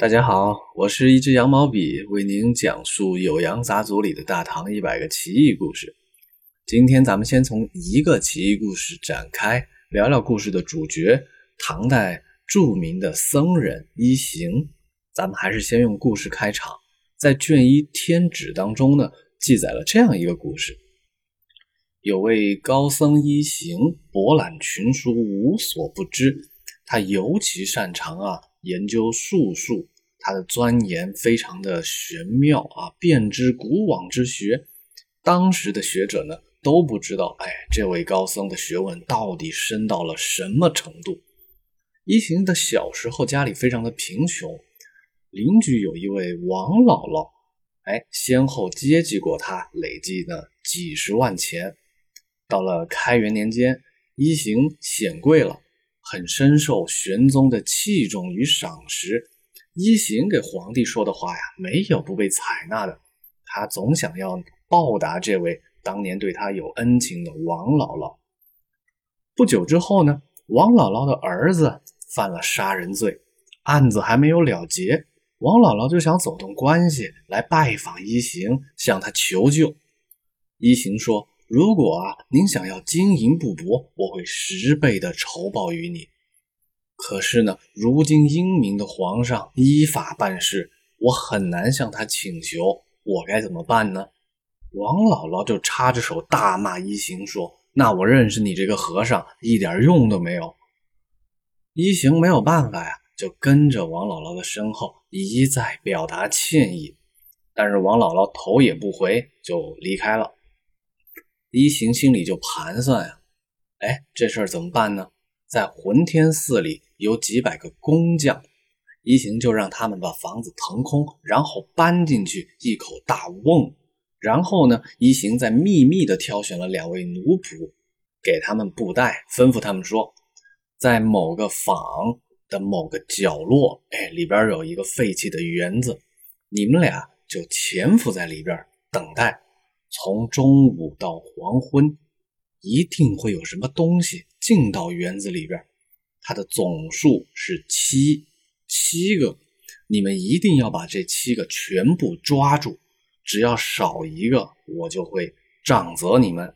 大家好，我是一支羊毛笔，为您讲述《酉阳杂俎》里的大唐一百个奇异故事。今天咱们先从一个奇异故事展开，聊聊故事的主角——唐代著名的僧人一行。咱们还是先用故事开场，在卷一《天旨》当中呢，记载了这样一个故事：有位高僧一行，博览群书，无所不知。他尤其擅长啊。研究术数，他的钻研非常的玄妙啊，遍知古往之学。当时的学者呢都不知道，哎，这位高僧的学问到底深到了什么程度？一行的小时候家里非常的贫穷，邻居有一位王姥姥，哎，先后接济过他，累计呢几十万钱。到了开元年间，一行显贵了。很深受玄宗的器重与赏识，一行给皇帝说的话呀，没有不被采纳的。他总想要报答这位当年对他有恩情的王姥姥。不久之后呢，王姥姥的儿子犯了杀人罪，案子还没有了结，王姥姥就想走动关系来拜访一行，向他求救。一行说。如果啊，您想要金银不薄，我会十倍的酬报于你。可是呢，如今英明的皇上依法办事，我很难向他请求，我该怎么办呢？王姥姥就插着手大骂一行说：“那我认识你这个和尚一点用都没有。”一行没有办法呀，就跟着王姥姥的身后一再表达歉意，但是王姥姥头也不回就离开了。一行心里就盘算呀，哎，这事儿怎么办呢？在浑天寺里有几百个工匠，一行就让他们把房子腾空，然后搬进去一口大瓮。然后呢，一行再秘密的挑选了两位奴仆，给他们布袋，吩咐他们说，在某个坊的某个角落，哎，里边有一个废弃的园子，你们俩就潜伏在里边等待。从中午到黄昏，一定会有什么东西进到园子里边。它的总数是七七个，你们一定要把这七个全部抓住。只要少一个，我就会杖责你们。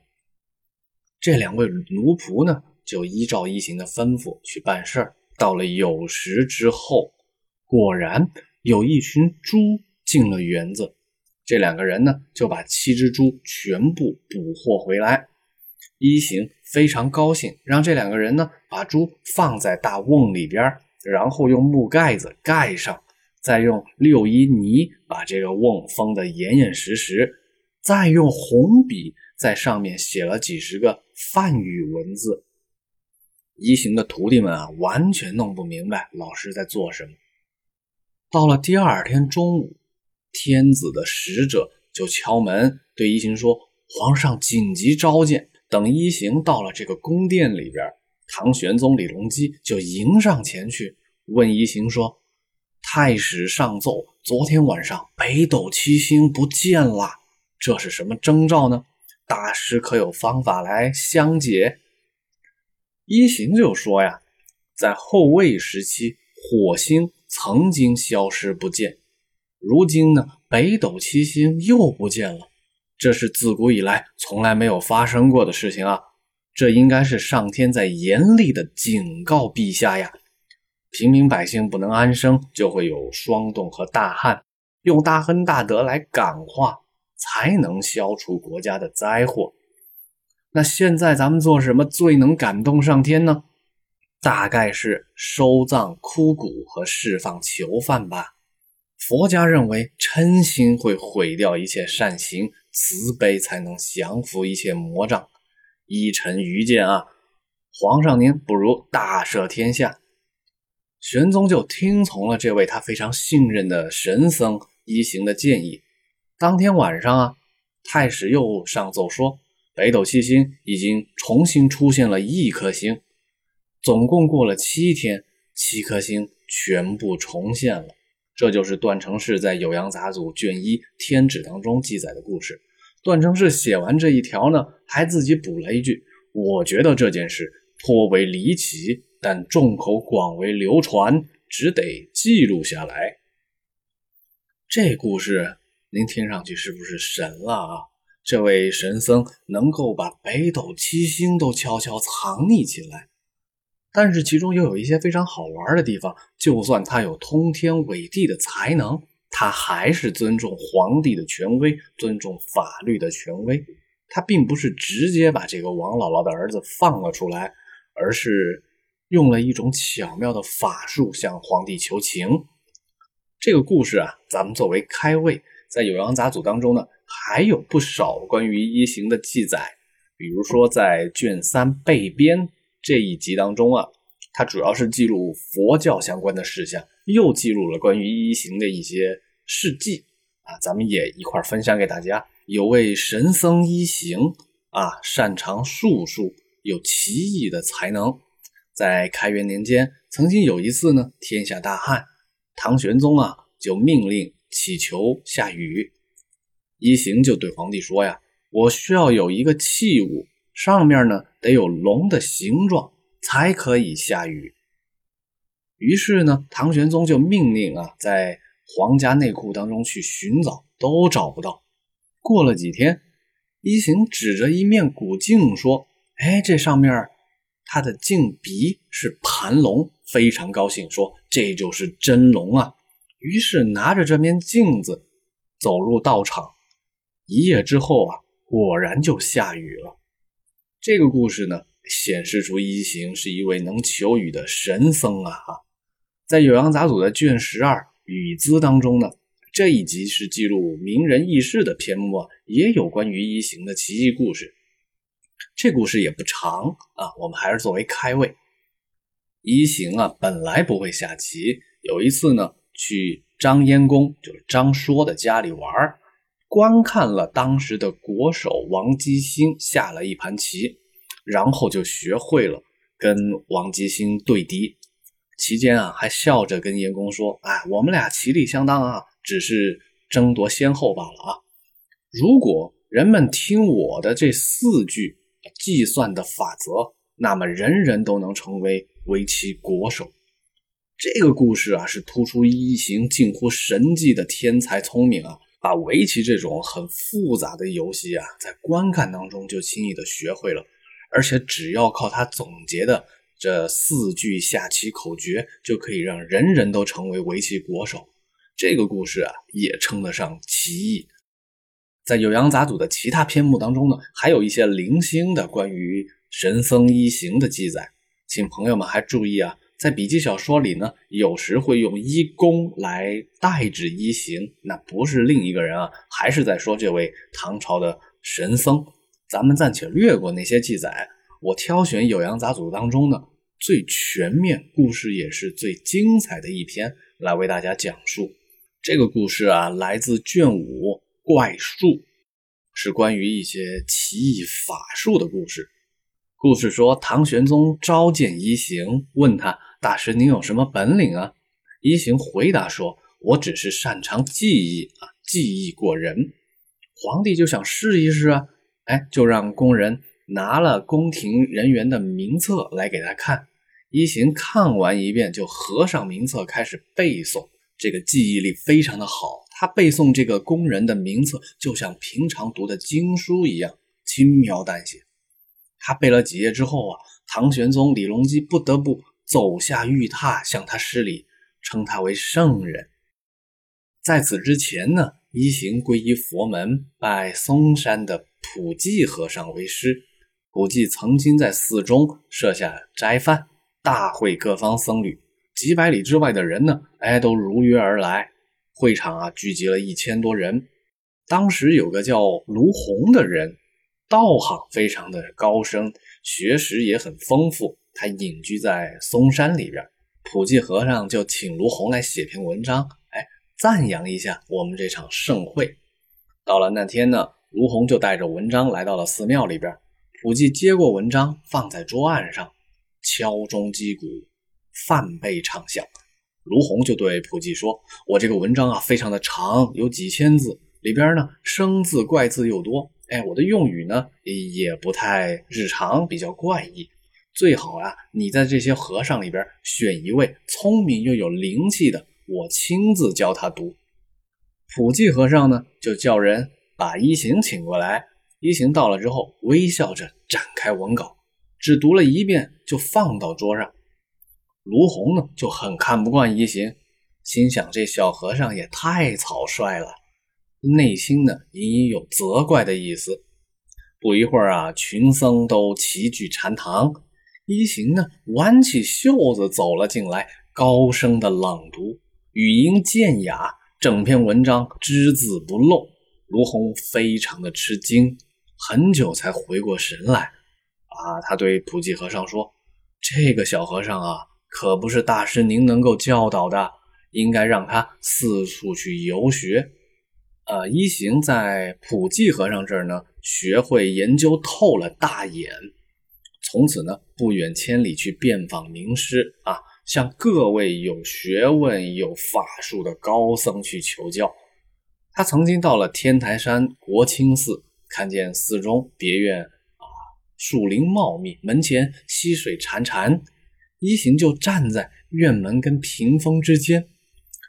这两位奴仆呢，就依照一行的吩咐去办事儿。到了酉时之后，果然有一群猪进了园子。这两个人呢，就把七只猪全部捕获回来。一行非常高兴，让这两个人呢把猪放在大瓮里边，然后用木盖子盖上，再用六一泥把这个瓮封得严严实实，再用红笔在上面写了几十个梵语文字。一行的徒弟们啊，完全弄不明白老师在做什么。到了第二天中午。天子的使者就敲门，对一行说：“皇上紧急召见。”等一行到了这个宫殿里边，唐玄宗李隆基就迎上前去，问一行说：“太史上奏，昨天晚上北斗七星不见了，这是什么征兆呢？大师可有方法来相解？”一行就说：“呀，在后魏时期，火星曾经消失不见。”如今呢，北斗七星又不见了，这是自古以来从来没有发生过的事情啊！这应该是上天在严厉的警告陛下呀！平民百姓不能安生，就会有霜冻和大旱，用大恩大德来感化，才能消除国家的灾祸。那现在咱们做什么最能感动上天呢？大概是收葬枯骨和释放囚犯吧。佛家认为嗔心会毁掉一切善行，慈悲才能降服一切魔障。依臣愚见啊，皇上您不如大赦天下。玄宗就听从了这位他非常信任的神僧一行的建议。当天晚上啊，太史又上奏说，北斗七星已经重新出现了一颗星。总共过了七天，七颗星全部重现了。这就是段成式在《酉阳杂俎》卷一《天旨》当中记载的故事。段成式写完这一条呢，还自己补了一句：“我觉得这件事颇为离奇，但众口广为流传，只得记录下来。”这故事您听上去是不是神了啊？这位神僧能够把北斗七星都悄悄藏匿起来，但是其中又有一些非常好玩的地方。就算他有通天纬地的才能，他还是尊重皇帝的权威，尊重法律的权威。他并不是直接把这个王姥姥的儿子放了出来，而是用了一种巧妙的法术向皇帝求情。这个故事啊，咱们作为开胃，在《酉阳杂俎》当中呢，还有不少关于一行的记载。比如说，在卷三备编这一集当中啊，它主要是记录佛教相关的事项，又记录了关于一行的一些事迹啊，咱们也一块分享给大家。有位神僧一行啊，擅长术数，有奇异的才能。在开元年间，曾经有一次呢，天下大旱。唐玄宗啊，就命令祈求下雨。一行就对皇帝说呀：“我需要有一个器物，上面呢得有龙的形状，才可以下雨。”于是呢，唐玄宗就命令啊，在皇家内库当中去寻找，都找不到。过了几天，一行指着一面古镜说：“哎，这上面它的镜鼻是盘龙。”非常高兴，说：“这就是真龙啊！”于是拿着这面镜子走入道场。一夜之后啊，果然就下雨了。这个故事呢，显示出一行是一位能求雨的神僧啊！哈，在《酉阳杂俎》的卷十二《雨资》当中呢，这一集是记录名人轶事的篇目，也有关于一行的奇异故事。这故事也不长啊，我们还是作为开胃。一行啊，本来不会下棋。有一次呢，去张燕公，就是张说的家里玩观看了当时的国手王吉星下了一盘棋，然后就学会了跟王吉星对敌。期间啊，还笑着跟燕公说：“哎，我们俩棋力相当啊，只是争夺先后罢了啊。如果人们听我的这四句计算的法则，那么人人都能成为。”围棋国手，这个故事啊，是突出一行近乎神迹的天才聪明啊，把围棋这种很复杂的游戏啊，在观看当中就轻易的学会了，而且只要靠他总结的这四句下棋口诀，就可以让人人都成为围棋国手。这个故事啊，也称得上奇异。在《酉阳杂俎》的其他篇目当中呢，还有一些零星的关于神僧一行的记载。请朋友们还注意啊，在笔记小说里呢，有时会用一公来代指一行，那不是另一个人啊，还是在说这位唐朝的神僧。咱们暂且略过那些记载，我挑选《酉阳杂俎》当中呢最全面、故事也是最精彩的一篇来为大家讲述。这个故事啊，来自卷五《怪术》，是关于一些奇异法术的故事。故事说，唐玄宗召见一行，问他：“大师，您有什么本领啊？”一行回答说：“我只是擅长技艺啊，技艺过人。”皇帝就想试一试啊，哎，就让工人拿了宫廷人员的名册来给他看。一行看完一遍，就合上名册开始背诵。这个记忆力非常的好，他背诵这个工人的名册，就像平常读的经书一样，轻描淡写。他背了几页之后啊，唐玄宗李隆基不得不走下玉榻向他施礼，称他为圣人。在此之前呢，一行皈依佛门，拜嵩山的普济和尚为师。普济曾经在寺中设下斋饭，大会各方僧侣，几百里之外的人呢，哎，都如约而来。会场啊，聚集了一千多人。当时有个叫卢洪的人。道行非常的高深，学识也很丰富。他隐居在嵩山里边，普济和尚就请卢洪来写篇文章，哎，赞扬一下我们这场盛会。到了那天呢，卢洪就带着文章来到了寺庙里边。普济接过文章，放在桌案上，敲钟击鼓，梵贝唱响。卢洪就对普济说：“我这个文章啊，非常的长，有几千字，里边呢生字怪字又多。”哎，我的用语呢也不太日常，比较怪异。最好啊，你在这些和尚里边选一位聪明又有灵气的，我亲自教他读。普济和尚呢，就叫人把一行请过来。一行到了之后，微笑着展开文稿，只读了一遍就放到桌上。卢洪呢就很看不惯一行，心想这小和尚也太草率了，内心呢隐隐有责怪的意思。不一会儿啊，群僧都齐聚禅堂，一行呢挽起袖子走了进来，高声的朗读，语音渐雅，整篇文章只字不漏。卢洪非常的吃惊。很久才回过神来，啊，他对普济和尚说：“这个小和尚啊，可不是大师您能够教导的，应该让他四处去游学。”呃，一行在普济和尚这儿呢，学会研究透了大眼，从此呢，不远千里去遍访名师啊，向各位有学问、有法术的高僧去求教。他曾经到了天台山国清寺。看见寺中别院啊，树林茂密，门前溪水潺潺，一行就站在院门跟屏风之间。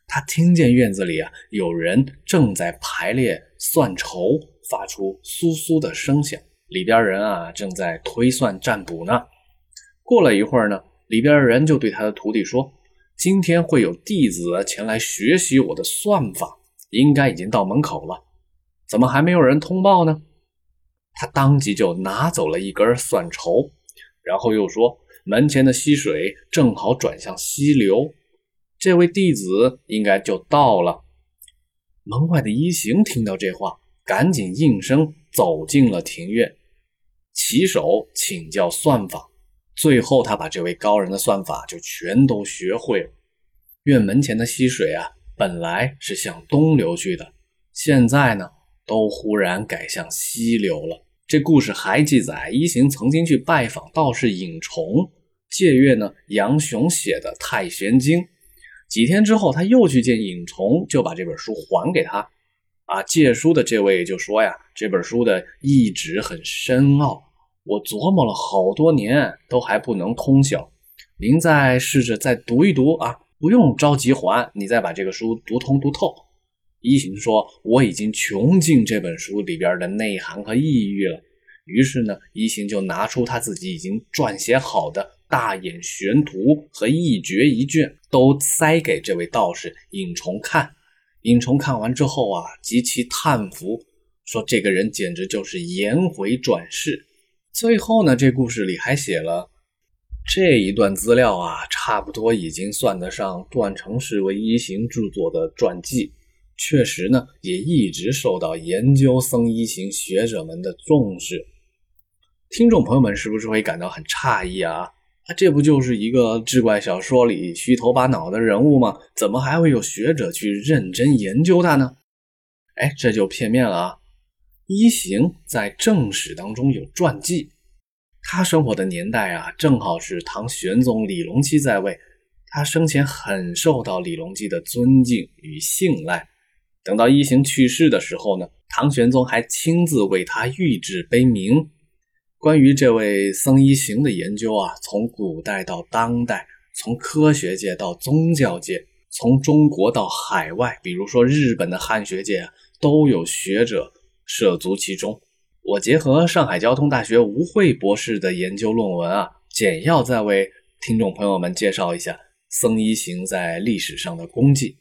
他听见院子里啊有人正在排列算筹，发出簌簌的声响。里边人啊正在推算占卜呢。过了一会儿呢，里边人就对他的徒弟说：“今天会有弟子前来学习我的算法，应该已经到门口了，怎么还没有人通报呢？”他当即就拿走了一根算筹，然后又说：“门前的溪水正好转向溪流，这位弟子应该就到了。”门外的一行听到这话，赶紧应声走进了庭院，起手请教算法。最后，他把这位高人的算法就全都学会了。院门前的溪水啊，本来是向东流去的，现在呢，都忽然改向西流了。这故事还记载，一行曾经去拜访道士尹崇，借阅呢杨雄写的《太玄经》。几天之后，他又去见尹崇，就把这本书还给他。啊，借书的这位就说呀，这本书的意旨很深奥，我琢磨了好多年，都还不能通晓。您再试着再读一读啊，不用着急还，你再把这个书读通读透。一行说：“我已经穷尽这本书里边的内涵和意蕴了。”于是呢，一行就拿出他自己已经撰写好的《大眼玄图》和《一绝》一卷，都塞给这位道士尹崇看。尹崇看完之后啊，极其叹服，说：“这个人简直就是颜回转世。”最后呢，这故事里还写了这一段资料啊，差不多已经算得上段成式为一行制作的传记。确实呢，也一直受到研究僧一行学者们的重视。听众朋友们是不是会感到很诧异啊？啊，这不就是一个志怪小说里虚头巴脑的人物吗？怎么还会有学者去认真研究他呢？哎，这就片面了啊！一行在正史当中有传记，他生活的年代啊，正好是唐玄宗李隆基在位，他生前很受到李隆基的尊敬与信赖。等到一行去世的时候呢，唐玄宗还亲自为他御制碑铭。关于这位僧一行的研究啊，从古代到当代，从科学界到宗教界，从中国到海外，比如说日本的汉学界，都有学者涉足其中。我结合上海交通大学吴慧博士的研究论文啊，简要再为听众朋友们介绍一下僧一行在历史上的功绩。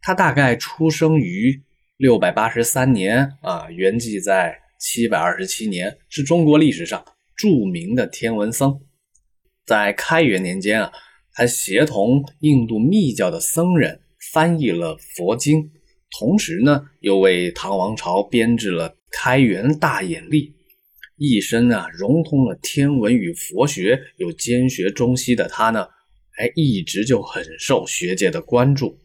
他大概出生于六百八十三年啊，圆寂在七百二十七年，是中国历史上著名的天文僧。在开元年间啊，他协同印度密教的僧人翻译了佛经，同时呢，又为唐王朝编制了《开元大眼历》。一生啊，融通了天文与佛学，又兼学中西的他呢，哎，一直就很受学界的关注。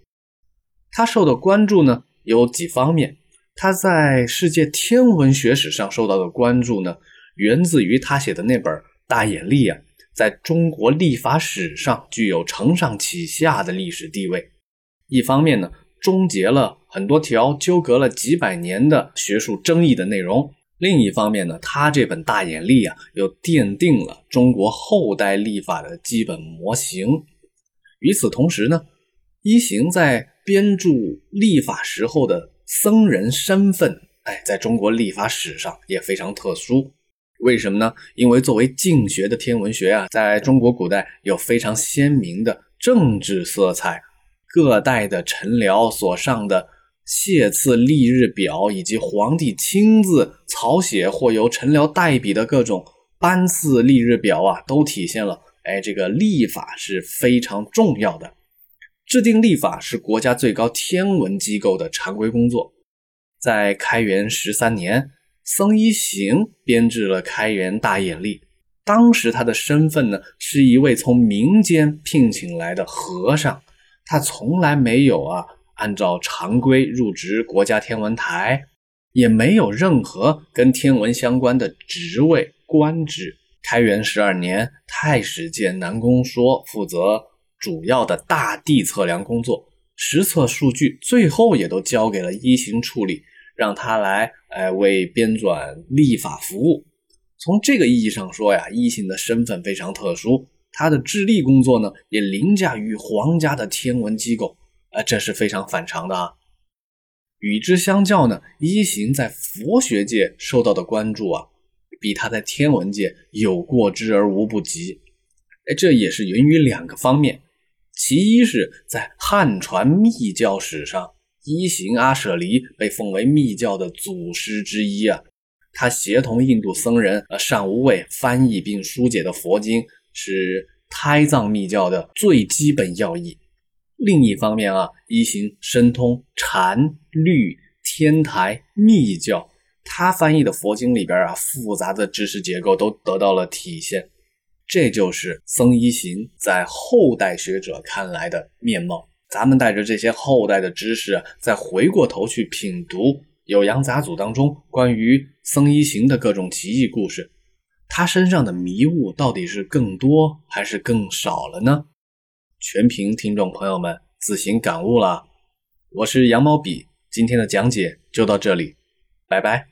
他受到关注呢，有几方面。他在世界天文学史上受到的关注呢，源自于他写的那本《大眼历》啊，在中国历法史上具有承上启下的历史地位。一方面呢，终结了很多条纠葛了几百年的学术争议的内容；另一方面呢，他这本《大眼历》啊，又奠定了中国后代历法的基本模型。与此同时呢，一行在编著历法时候的僧人身份，哎，在中国历法史上也非常特殊。为什么呢？因为作为经学的天文学啊，在中国古代有非常鲜明的政治色彩。各代的臣僚所上的谢赐历日表，以及皇帝亲自草写或由臣僚代笔的各种班次历日表啊，都体现了哎，这个历法是非常重要的。制定历法是国家最高天文机构的常规工作。在开元十三年，僧一行编制了《开元大眼历》，当时他的身份呢，是一位从民间聘请来的和尚。他从来没有啊，按照常规入职国家天文台，也没有任何跟天文相关的职位官职。开元十二年，太史监南宫说负责主要的大地测量工作，实测数据最后也都交给了一行处理，让他来哎为编纂历法服务。从这个意义上说呀，一行的身份非常特殊。他的智力工作呢，也凌驾于皇家的天文机构，啊，这是非常反常的啊。与之相较呢，一行在佛学界受到的关注啊，比他在天文界有过之而无不及。哎，这也是源于两个方面，其一是在汉传密教史上，一行阿舍离被奉为密教的祖师之一啊，他协同印度僧人呃上无畏翻译并疏解的佛经。是胎藏密教的最基本要义。另一方面啊，一行深通禅律天台密教，他翻译的佛经里边啊，复杂的知识结构都得到了体现。这就是僧一行在后代学者看来的面貌。咱们带着这些后代的知识，再回过头去品读《酉阳杂俎》当中关于僧一行的各种奇异故事。他身上的迷雾到底是更多还是更少了呢？全凭听众朋友们自行感悟了。我是羊毛笔，今天的讲解就到这里，拜拜。